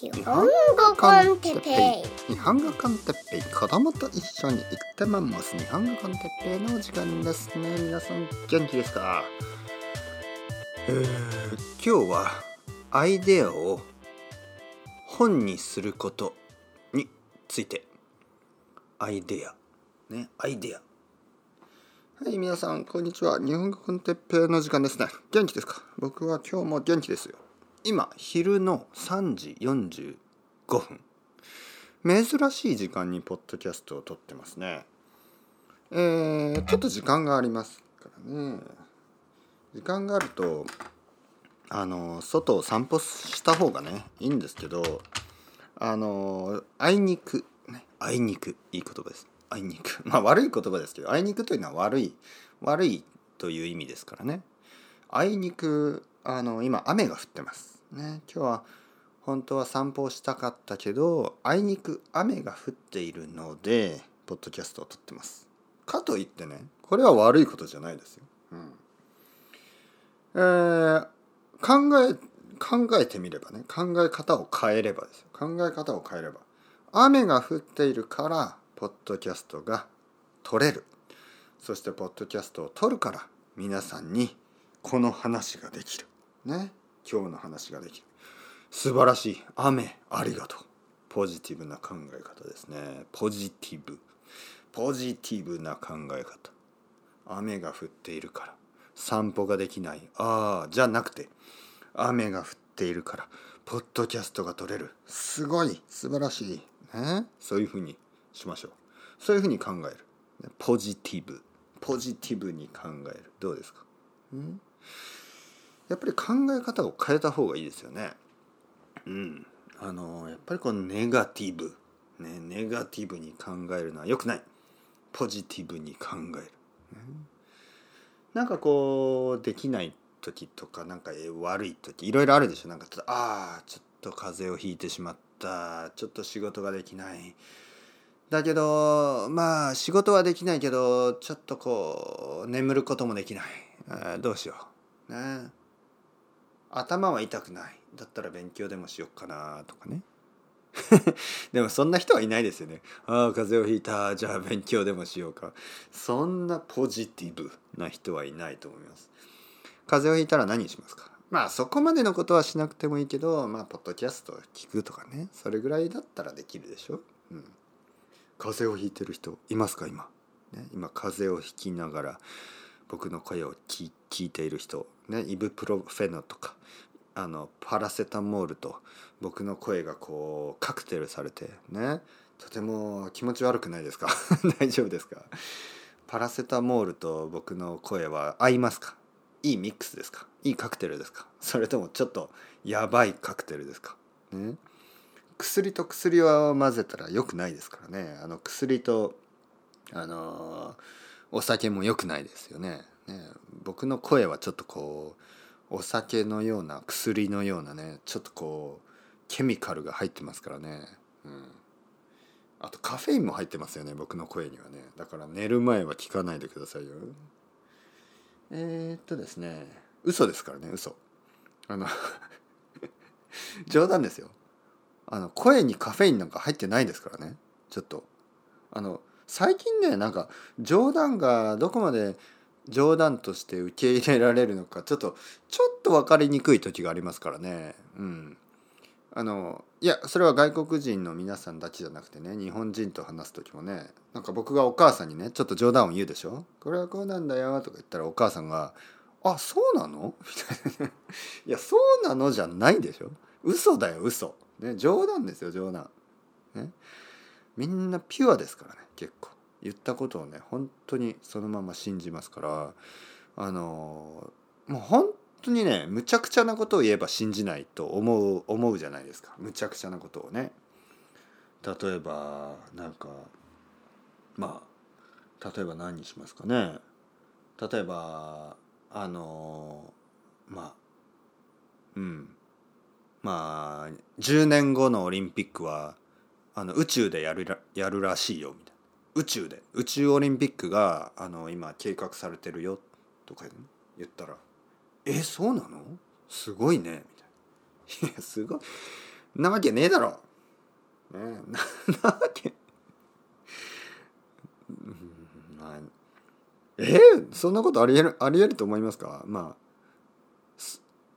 日本語 con テッペイ。日本語 con テッペイ。子供と一緒に行ってまんます。日本語 con テッペイの時間ですね。皆さん元気ですか？えー、今日はアイデアを本にすることについて。アイデアねアイデア。はい皆さんこんにちは。日本語 con テッペイの時間ですね。元気ですか？僕は今日も元気ですよ。今昼の3時45分。珍しい時間にポッドキャストを撮ってますね。えー、ちょっと時間がありますからね。時間があるとあの外を散歩した方がねいいんですけどあのあいにくねあいにくいい言葉です。あいにく。まあ悪い言葉ですけどあいにくというのは悪い悪いという意味ですからね。あいにくあの今雨が降ってます。ね。今日は本当は散歩をしたかったけどあいにく雨が降っているのでポッドキャストを撮ってます。かといってねこれは悪いことじゃないですよ、うん。えー、考え考えてみればね考え方を変えればですよ。考え方を変えれば雨が降っているからポッドキャストが撮れる。そしてポッドキャストを撮るから皆さんにこの話ができる。ね。今日の話ができる素晴らしい雨ありがとう。ポジティブな考え方ですね。ポジティブ。ポジティブな考え方。雨が降っているから。散歩ができない。ああじゃなくて雨が降っているから。ポッドキャストが撮れる。すごい。素晴らしい、ね、そういうふうにしましょう。そういうふうに考える。ポジティブ。ポジティブに考える。どうですか、ん？やっぱり考え方を変えた方がいいですよね。うん、あのやっぱりこのネガティブ、ね、ネガティブに考えるのは良くない。ポジティブに考える、ね、なんかこうできない時とかなんか悪い時いろいろあるでしょ。なんかああちょっと風邪をひいてしまった。ちょっと仕事ができない。だけどまあ仕事はできないけどちょっとこう眠ることもできない。どうしよう。ね。頭は痛くない。だったら勉強でもしよっかなとかね。でもそんな人はいないですよね。ああ風邪をひいた。じゃあ勉強でもしようか。そんなポジティブな人はいないと思います。風邪をひいたら何しますか？まあそこまでのことはしなくてもいいけどまあポッドキャストを聞くとかね。それぐらいだったらできるでしょ、うん、風邪をひいてる人いますか？今、ね、今風邪をひきながら。僕の声を聞いている人、ね、イブプロフェノとかあのパラセタモールと僕の声がこうカクテルされてねとても気持ち悪くないですか？大丈夫ですか？パラセタモールと僕の声は合いますか？いいミックスですか？いいカクテルですか？それともちょっとやばいカクテルですか、ね、薬と薬を混ぜたら良くないですからね。あの薬とあのお酒も良くないですよね。ね僕の声はちょっとこうお酒のような薬のようなねちょっとこうケミカルが入ってますからね、うん、あとカフェインも入ってますよね僕の声にはね。だから寝る前は聞かないでくださいよ。えー、っとですね。嘘ですからね嘘。あの 冗談ですよ。あの声にカフェインなんか入ってないですからね。ちょっと。あの最近ねなんか冗談がどこまで冗談として受け入れられるのかちょっとちょっと分かりにくい時がありますからね。うん。あのいやそれは外国人の皆さんだけじゃなくてね日本人と話す時もねなんか僕がお母さんにねちょっと冗談を言うでしょ「これはこうなんだよ」とか言ったらお母さんが「あそうなの?」みたいな「いやそうなの?」じゃないでしょ？嘘だよ嘘。ね冗談ですよ冗談。ね。みんなピュアですからね結構。言ったことをね本当にそのまま信じますからあのもう本当にねむちゃくちゃなことを言えば信じないと思う思うじゃないですか。むちゃくちゃなことをね。例えばなんかまあ例えば何にしますかね。例えばあのまあうん。まあ10年後のオリンピックはあの宇宙でやるらやるらしいよみたいな。宇宙で宇宙オリンピックがあの今計画されてるよとか言ったら「えそうなの？すごいね」みたいな「いやすごい。なわけねえだろ、ねえ、ななわけ。まあえ、そんなことありえるありえると思いますか？まあ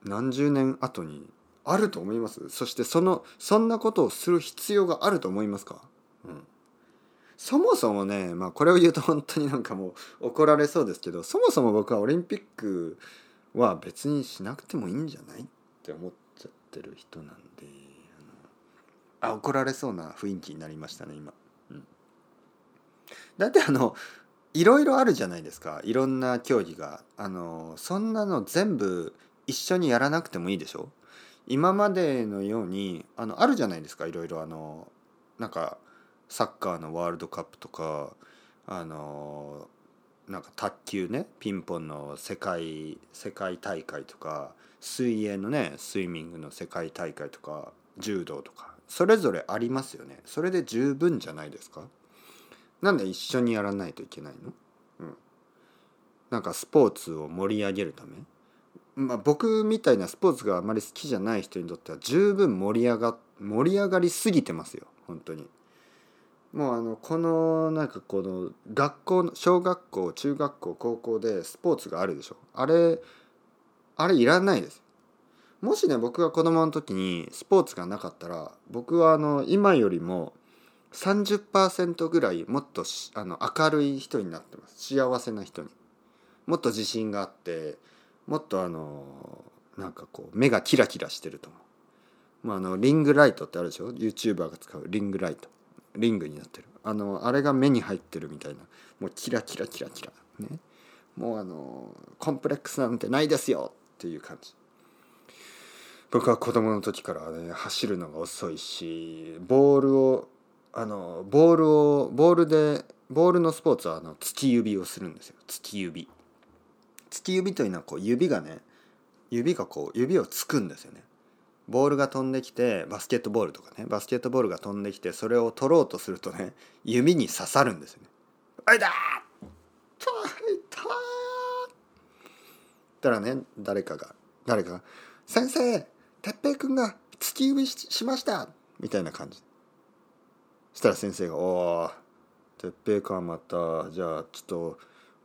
何十年後にあると思います？そしてそのそんなことをする必要があると思いますか、うん、そもそもねまあこれを言うと本当になんかもう怒られそうですけどそもそも僕はオリンピックは別にしなくてもいいんじゃないって思っちゃってる人なんであのあ怒られそうな雰囲気になりましたね今。うん、だってあのいろいろあるじゃないですか。いろんな競技が。あのそんなの全部一緒にやらなくてもいいでしょ？今までのようにあのあるじゃないですか。いろいろあのなんかサッカーのワールドカップとかあのなんか卓球ね。ピンポンの世界世界大会とか水泳のねスイミングの世界大会とか柔道とかそれぞれありますよね。それで十分じゃないですか。なんで一緒にやらないといけないの、うん、なんかスポーツを盛り上げるため？まあ、僕みたいなスポーツがあまり好きじゃない人にとっては十分盛り上が盛り上がりすぎてますよ本当に。もうあのこのなんかこの学校の小学校中学校高校でスポーツがあるでしょ。あれあれいらないです。もしね僕が子供の時にスポーツがなかったら僕はあの今よりも30%ぐらいもっとあの明るい人になってます。幸せな人に。もっと自信があってもっとあのなんかこう目がキラキラしてると思う、まあ、あのリングライトってあるでしょ？YouTuber が使うリングライト。リングになってる。あのあれが目に入ってるみたいな。もうキラキラキラキラ。ね。もうあのコンプレックスなんてないですよっていう感じ。僕は子供の時からね走るのが遅いしボールをあのボールをボールでボールのスポーツはあの突き指をするんですよ。突き指。突き指というのはこう指がね指がこう指をつくんですよねボールが飛んできてバスケットボールとかねバスケットボールが飛んできてそれを取ろうとするとね指に刺さるんですよね「あいだ痛い痛い!」たらね誰かが誰かが「先生哲平君が突き指しました!」みたいな感じそしたら先生が「おお哲平かまたじゃあちょっと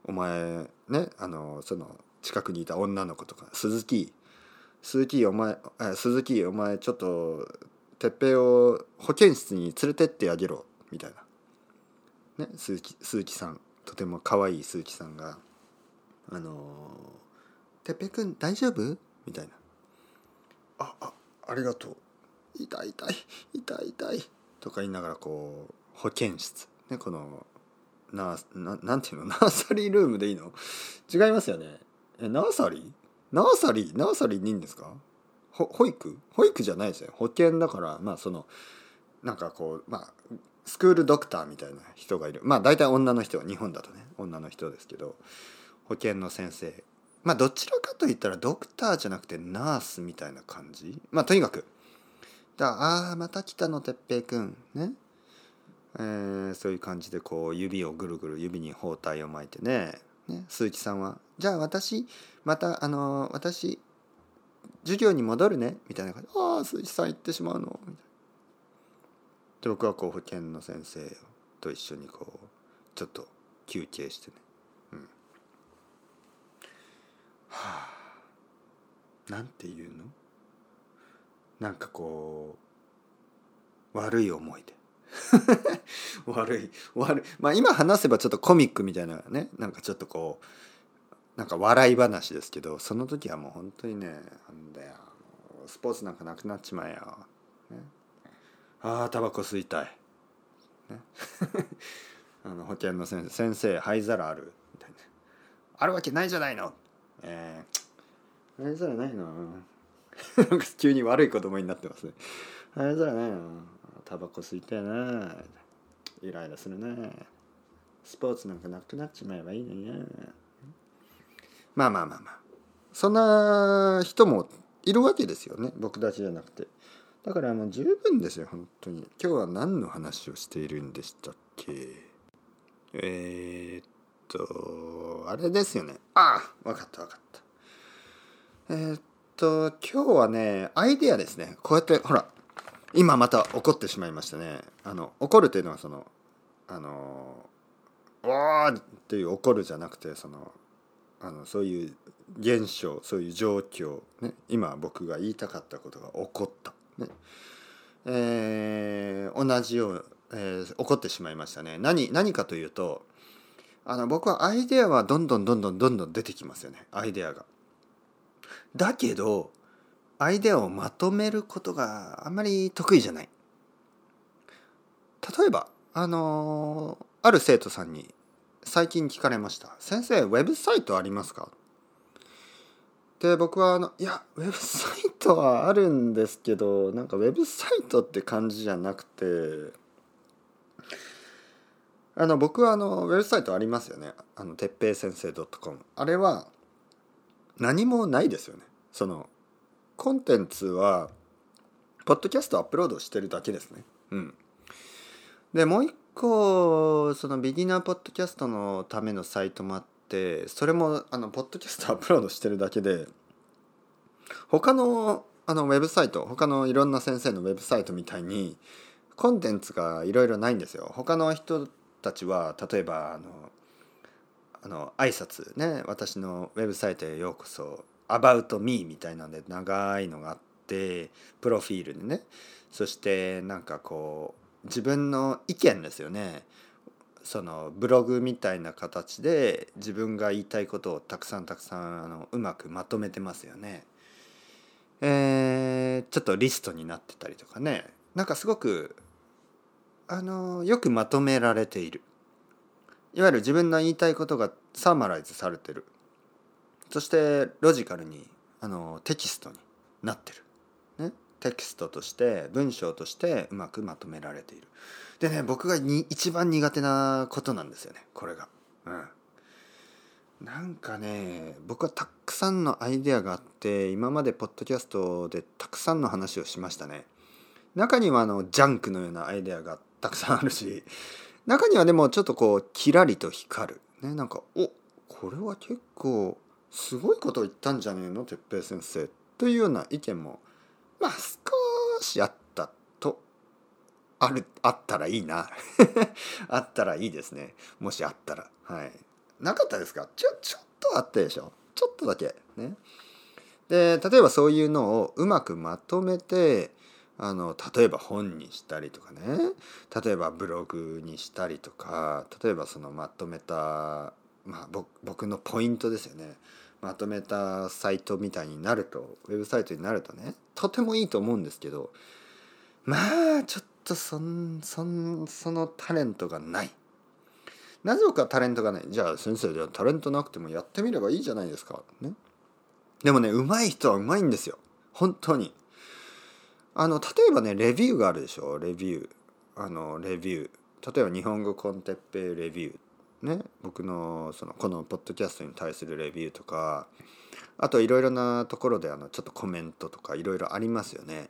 お前ねあのその近くにいた女の子とか鈴木。鈴木お前鈴木お前ちょっと哲平を保健室に連れてってあげろみたいな、ね、鈴木鈴木さんとても可愛い鈴木さんが「あの哲平君大丈夫?」みたいな「ああありがとう。痛い痛い痛い痛い」とか言いながらこう保健室。ねこのなななんていうの？ナーサリールームでいいの？違いますよね。えナーサリー？ナーサリーナーサリーにいいんですか？保育？保育じゃないですよ。保険だからまあそのなんかこうまあスクールドクターみたいな人がいる。まあ大体女の人は日本だとね女の人ですけど保険の先生。まあどちらかといったらドクターじゃなくてナースみたいな感じ？まあとにかくだああまた来たの哲平くん。ね？えー、そういう感じでこう指をぐるぐる指に包帯を巻いてね。ね鈴木さんは「じゃあ私またあの私授業に戻るね」みたいな感じで「ああ鈴木さん行ってしまうの」みたいな。で僕はこう保健の先生と一緒にこうちょっと休憩してね。うん。はあ。なんていうの？なんかこう悪い思い出。悪い悪い。まあ今話せばちょっとコミックみたいなねなんかちょっとこうなんか笑い話ですけどその時はもう本当にねなんだよスポーツなんかなくなっちまえよ、ね、ああタバコ吸いたい、ね、あの保健の先生先生灰皿ある？みたいな。あるわけないじゃないの。えー、灰皿ないの？なんか急に悪い子供になってますね。灰皿ないの？タバコ吸いたいな。イライラするな。スポーツなんかなくなっちまえばいいのになまあまあまあまあ。そんな人もいるわけですよね。僕たちじゃなくて。だからもう十分ですよ本当に。今日は何の話をしているんでしたっけ？えー、っとあれですよね。ああ分かった分かった。えー、っと今日はねアイデアですね。こうやってほら今また怒ってしまいましたねあの怒るというのはそのあの「おー!」っていう怒るじゃなくてそのあのそういう現象そういう状況、ね、今僕が言いたかったことが起こった、ねえー、同じよう、えー、起こってしまいましたね何何かというとあの僕はアイデアはどんどんどんどんどんどん出てきますよねアイデアが。だけどアイデアをまとめることがあんまり得意じゃない。例えばあのある生徒さんに最近聞かれました「先生ウェブサイトありますか?」で僕はあのいやウェブサイトはあるんですけどなんかウェブサイトって感じじゃなくてあの僕はあのウェブサイトありますよねあのてっぺい先生 .com あれは何もないですよねそのコンテンツはポッドキャストアップロードしてるだけですねうんでもう一個そのビギナーポッドキャストのためのサイトもあってそれもあのポッドキャストアップロードしてるだけで他のあのウェブサイト他のいろんな先生のウェブサイトみたいにコンテンツがいろいろないんですよ。他の人たちは例えばあのあの挨拶ね私のウェブサイトへようこそ「About Me」みたいなんで長いのがあってプロフィールでね。そしてなんかこう自分の意見ですよね。そのブログみたいな形で自分が言いたいことをたくさんたくさんあのうまくまとめてますよね。えー、ちょっとリストになってたりとかね。なんかすごくあのよくまとめられている。いわゆる自分の言いたいことがサーマライズされてる。そしてロジカルにあのテキストになってる、ね、テキストとして文章としてうまくまとめられている。でね僕がに一番苦手なことなんですよね。これが。うん。なんかね僕はたくさんのアイデアがあって今までポッドキャストでたくさんの話をしましたね。中にはあのジャンクのようなアイデアがたくさんあるし中にはでもちょっとこうキラリと光る。ねなんかおこれは結構すごいことを言ったんじゃねえの哲平先生というような意見もまあ少しあったとあるあったらいいな。あったらいいですね。もしあったら。はい。なかったですか？ちょちょっとあったでしょ。ちょっとだけ。ね。で例えばそういうのをうまくまとめてあの例えば本にしたりとかね。例えばブログにしたりとか例えばそのまとめた、まあ、僕のポイントですよね。まとめたサイトみたいになるとウェブサイトになるとねとてもいいと思うんですけどまあちょっとそんそんそのタレントがない。なぜかタレントがない。じゃあ先生じゃあタレントなくてもやってみればいいじゃないですか。ね、でもね上手い人は上手いんですよ。本当に。あの例えばねレビューがあるでしょ？レビュー。あのレビュー。例えば日本語コンテッペイレビュー。ね僕のそのこのポッドキャストに対するレビューとかあといろいろなところであのちょっとコメントとかいろいろありますよね。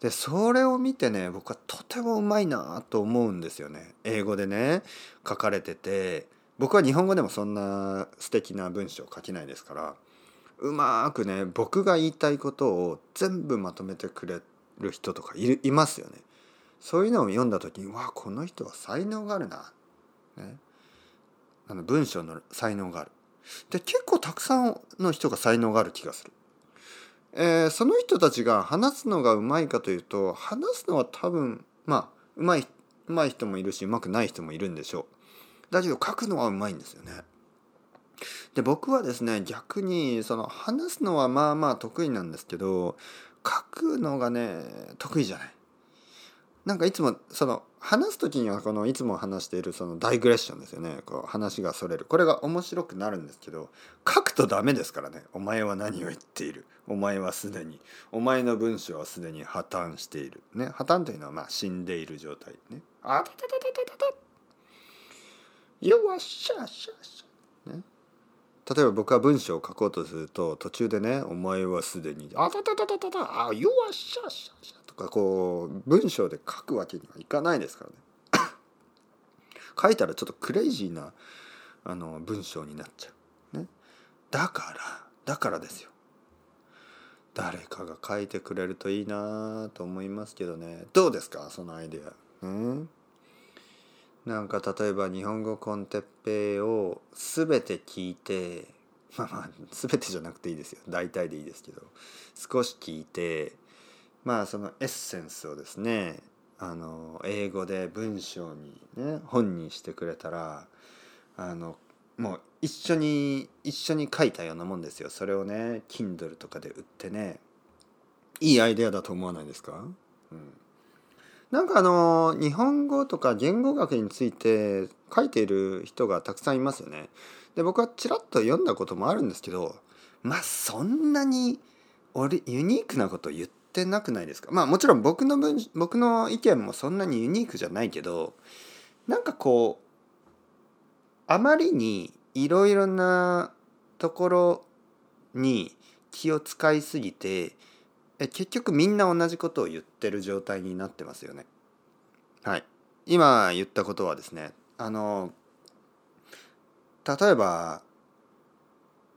でそれを見てね僕はとてもうまいなと思うんですよね。英語でね書かれてて僕は日本語でもそんな素敵な文章書けないですからうまくね僕が言いたいことを全部まとめてくれる人とかいますよね。そういうのを読んだ時にわこの人は才能があるな、ね、あの文章の才能がある。で結構たくさんの人が才能がある気がする。えー、その人たちが話すのがうまいかというと話すのは多分まあうまいうまい人もいるしうまくない人もいるんでしょう。だけど書くのはうまいんですよね。で僕はですね逆にその話すのはまあまあ得意なんですけど書くのがね得意じゃない。なんかいつもその話す時にはこのいつも話しているそのダイグレッションですよね。こう話がそれる。これが面白くなるんですけど書くとダメですからね。お前は何を言っている？お前はすでに。お前の文章はすでに破綻している。ね。破綻というのはまあ死んでいる状態ね。あたたたたたたたよっしゃしゃしゃね例えば僕は文章を書こうとすると途中でね「お前はすでにあたたたたたたあよっしゃしゃしゃ」とかこう文章で書くわけにはいかないですからね。書いたらちょっとクレイジーなあの文章になっちゃう、ね、だからだからですよ。誰かが書いてくれるといいなと思いますけどね。どうですか？そのアイデア。うん？なんか例えば日本語コンテッペイを全て聞いてまあまあ全てじゃなくていいですよ。大体でいいですけど。少し聞いてまあそのエッセンスをですねあの英語で文章にね本にしてくれたらあのもう一緒に一緒に書いたようなもんですよ。それをね Kindle とかで売ってねいいアイデアだと思わないですか、うん、なんかあの日本語とか言語学について書いている人がたくさんいますよね。で僕はちらっと読んだこともあるんですけどまあそんなに俺ユニークなこと言っててなくないですか？まあもちろん僕の文僕の意見もそんなにユニークじゃないけどなんかこうあまりにいろいろなところに気を使いすぎてえ結局みんな同じことを言ってる状態になってますよね。はい。今言ったことはですねあの例えば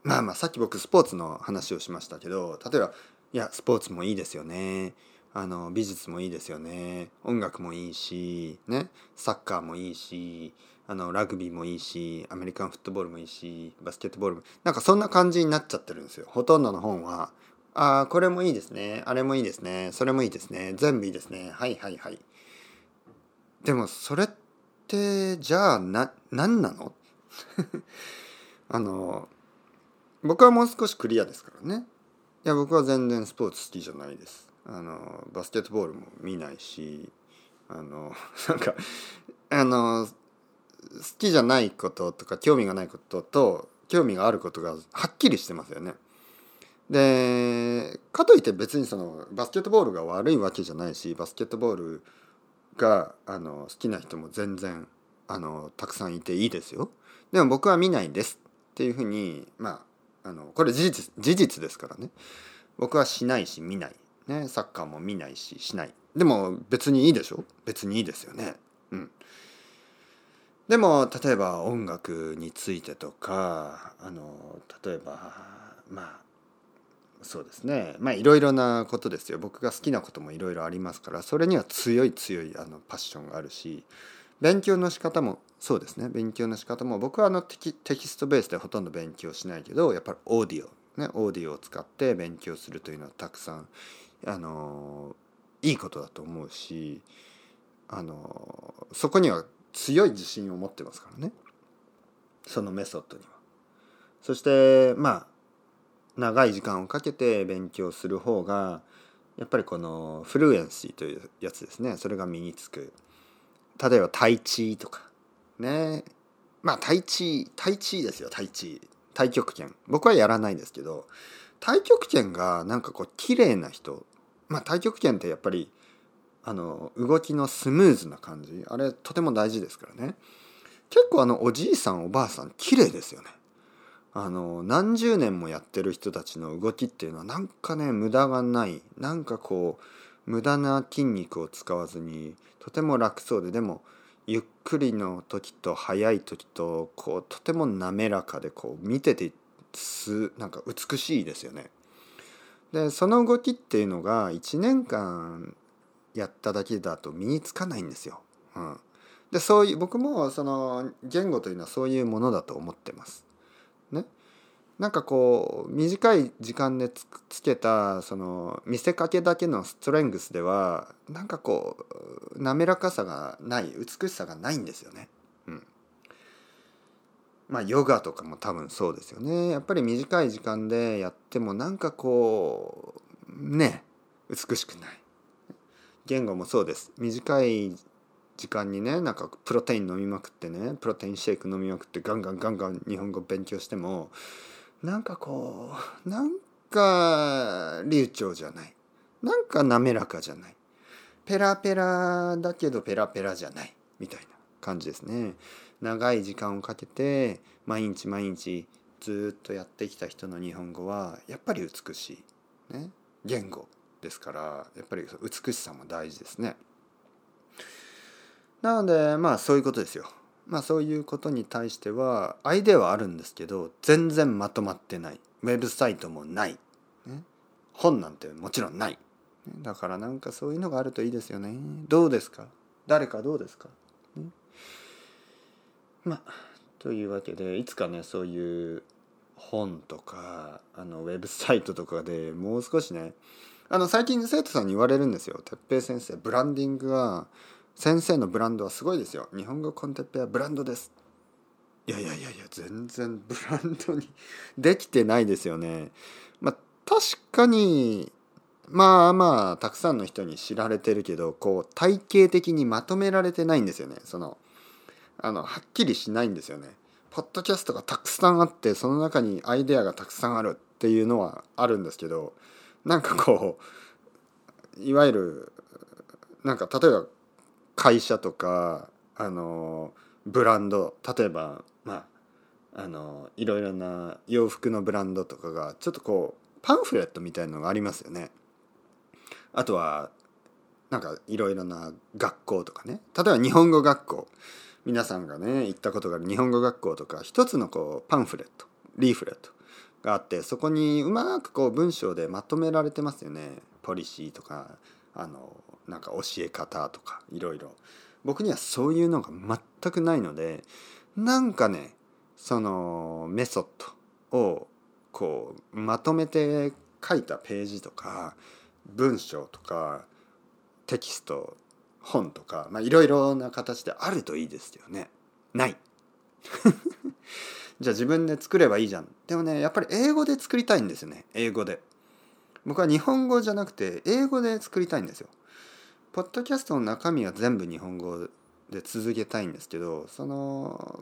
まあまあさっき僕スポーツの話をしましたけど例えばいやスポーツもいいですよね。あの美術もいいですよね。音楽もいいしね。サッカーもいいしあのラグビーもいいしアメリカンフットボールもいいしバスケットボールもなんかそんな感じになっちゃってるんですよ。ほとんどの本はああこれもいいですね。あれもいいですね。それもいいですね。全部いいですね。はいはいはい。でもそれってじゃあな何なの？あの僕はもう少しクリアですからね。いや僕は全然スポーツ好きじゃないですあのバスケットボールも見ないしあの なんかあの好きじゃないこととか興味がないことと興味があることがはっきりしてますよね。でかといって別にそのバスケットボールが悪いわけじゃないしバスケットボールがあの好きな人も全然あのたくさんいていいですよ。でも僕は見ないですっていうふうにまああのこれ事実事実ですからね。僕はしないし見ない、ね、サッカーも見ないししない。でも別にいいでしょ？別にいいですよね。うん。でも例えば音楽についてとかあの例えばまあそうですね。まあいろいろなことですよ。僕が好きなこともいろいろありますからそれには強い強いあのパッションがあるし勉強の仕方もそうですね。勉強の仕方も僕はあのテキテキストベースでほとんど勉強しないけどやっぱりオーディオねオーディオを使って勉強するというのはたくさんあのいいことだと思うしあのそこには強い自信を持ってますからね。そのメソッドには。そしてまあ長い時間をかけて勉強する方がやっぱりこのフルエンシーというやつですね。それが身につく。例えばタイチとか。ね。まあタイチタイチですよタイチ太極拳。僕はやらないですけど太極拳がなんかこう綺麗な人。まあ太極拳ってやっぱりあの動きのスムーズな感じ。あれとても大事ですからね。結構あのおじいさんおばあさん綺麗ですよね。あの何十年もやってる人たちの動きっていうのはなんかね無駄がない。なんかこう無駄な筋肉を使わずにとても楽そうででもゆっくりの時と速い時とこうとても滑らかでこう見ててすなんか美しいですよね。でその動きっていうのが1年間やっただけだと身につかないんですよ。うん、でそういう僕もその言語というのはそういうものだと思ってます。ね。なんかこう短い時間でつつけたその見せかけだけのストレングスではなんかこう滑らかさがない美しさがないんですよね。うん。まあヨガとかも多分そうですよね。やっぱり短い時間でやってもなんかこうね美しくない。言語もそうです短い時間にねなんかプロテイン飲みまくってねプロテインシェイク飲みまくってガンガンガンガン日本語勉強してもなんかこうなんか流暢じゃない。なんか滑らかじゃない。ペラペラだけどペラペラじゃない。みたいな感じですね。長い時間をかけて毎日毎日ずっとやってきた人の日本語はやっぱり美しい、ね、言語ですからやっぱり美しさも大事ですね。なのでまあそういうことですよ。まあそういうことに対してはアイデアはあるんですけど全然まとまってない。ウェブサイトもない、ね、本なんてもちろんない。だからなんかそういうのがあるといいですよね。どうですか？誰かどうですか、ね、まあというわけでいつかねそういう本とかあのウェブサイトとかでもう少しねあの最近生徒さんに言われるんですよ。哲平先生ブランディングは先生のブランドはすごいですよ。日本語コンテッペはブランドです。いやいやいやいや全然ブランドにできてないですよね。まあ確かにまあまあたくさんの人に知られてるけどこう体系的にまとめられてないんですよね。そのあのはっきりしないんですよね。ポッドキャストがたくさんあってその中にアイデアがたくさんあるっていうのはあるんですけどなんかこういわゆるなんか例えば会社とかあのブランド例えばまああのいろいろな洋服のブランドとかがちょっとこうパンフレットみたいのがありますよね。あとはなんかいろいろな学校とかね。例えば日本語学校。皆さんがね行ったことがある日本語学校とか一つのこうパンフレットリーフレットがあってそこにうまくこう文章でまとめられてますよね。ポリシーとかあのなんか教え方とかいろいろ僕にはそういうのが全くないのでなんかねそのメソッドをこうまとめて書いたページとか文章とかテキスト本とかいろいろな形であるといいですよね。ない。じゃあ自分で作ればいいじゃん。でもねやっぱり英語で作りたいんですよね英語で。僕は日本語じゃなくて英語で作りたいんですよ。ポッドキャストの中身は全部日本語で続けたいんですけどその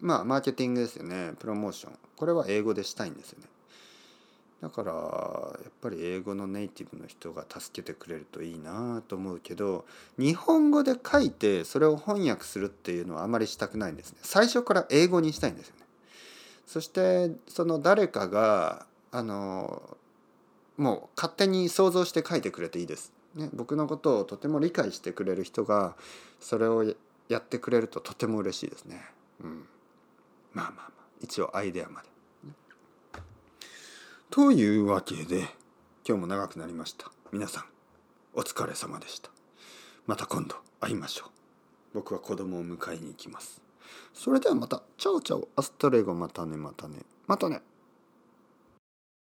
まあマーケティングですよね。プロモーション。これは英語でしたいんですよね。だからやっぱり英語のネイティブの人が助けてくれるといいなと思うけど日本語で書いてそれを翻訳するっていうのはあまりしたくないんですね。最初から英語にしたいんですよね。そしてその誰かがあのもう勝手に想像して書いてくれていいです、ね、僕のことをとても理解してくれる人がそれをやってくれるととても嬉しいですね。うん。まあまあまあ。一応アイデアまで。というわけで今日も長くなりました。皆さんお疲れ様でした。また今度会いましょう。僕は子供を迎えに行きます。それではまた。チャオチャオ。アストレゴ。またねまたね。またね。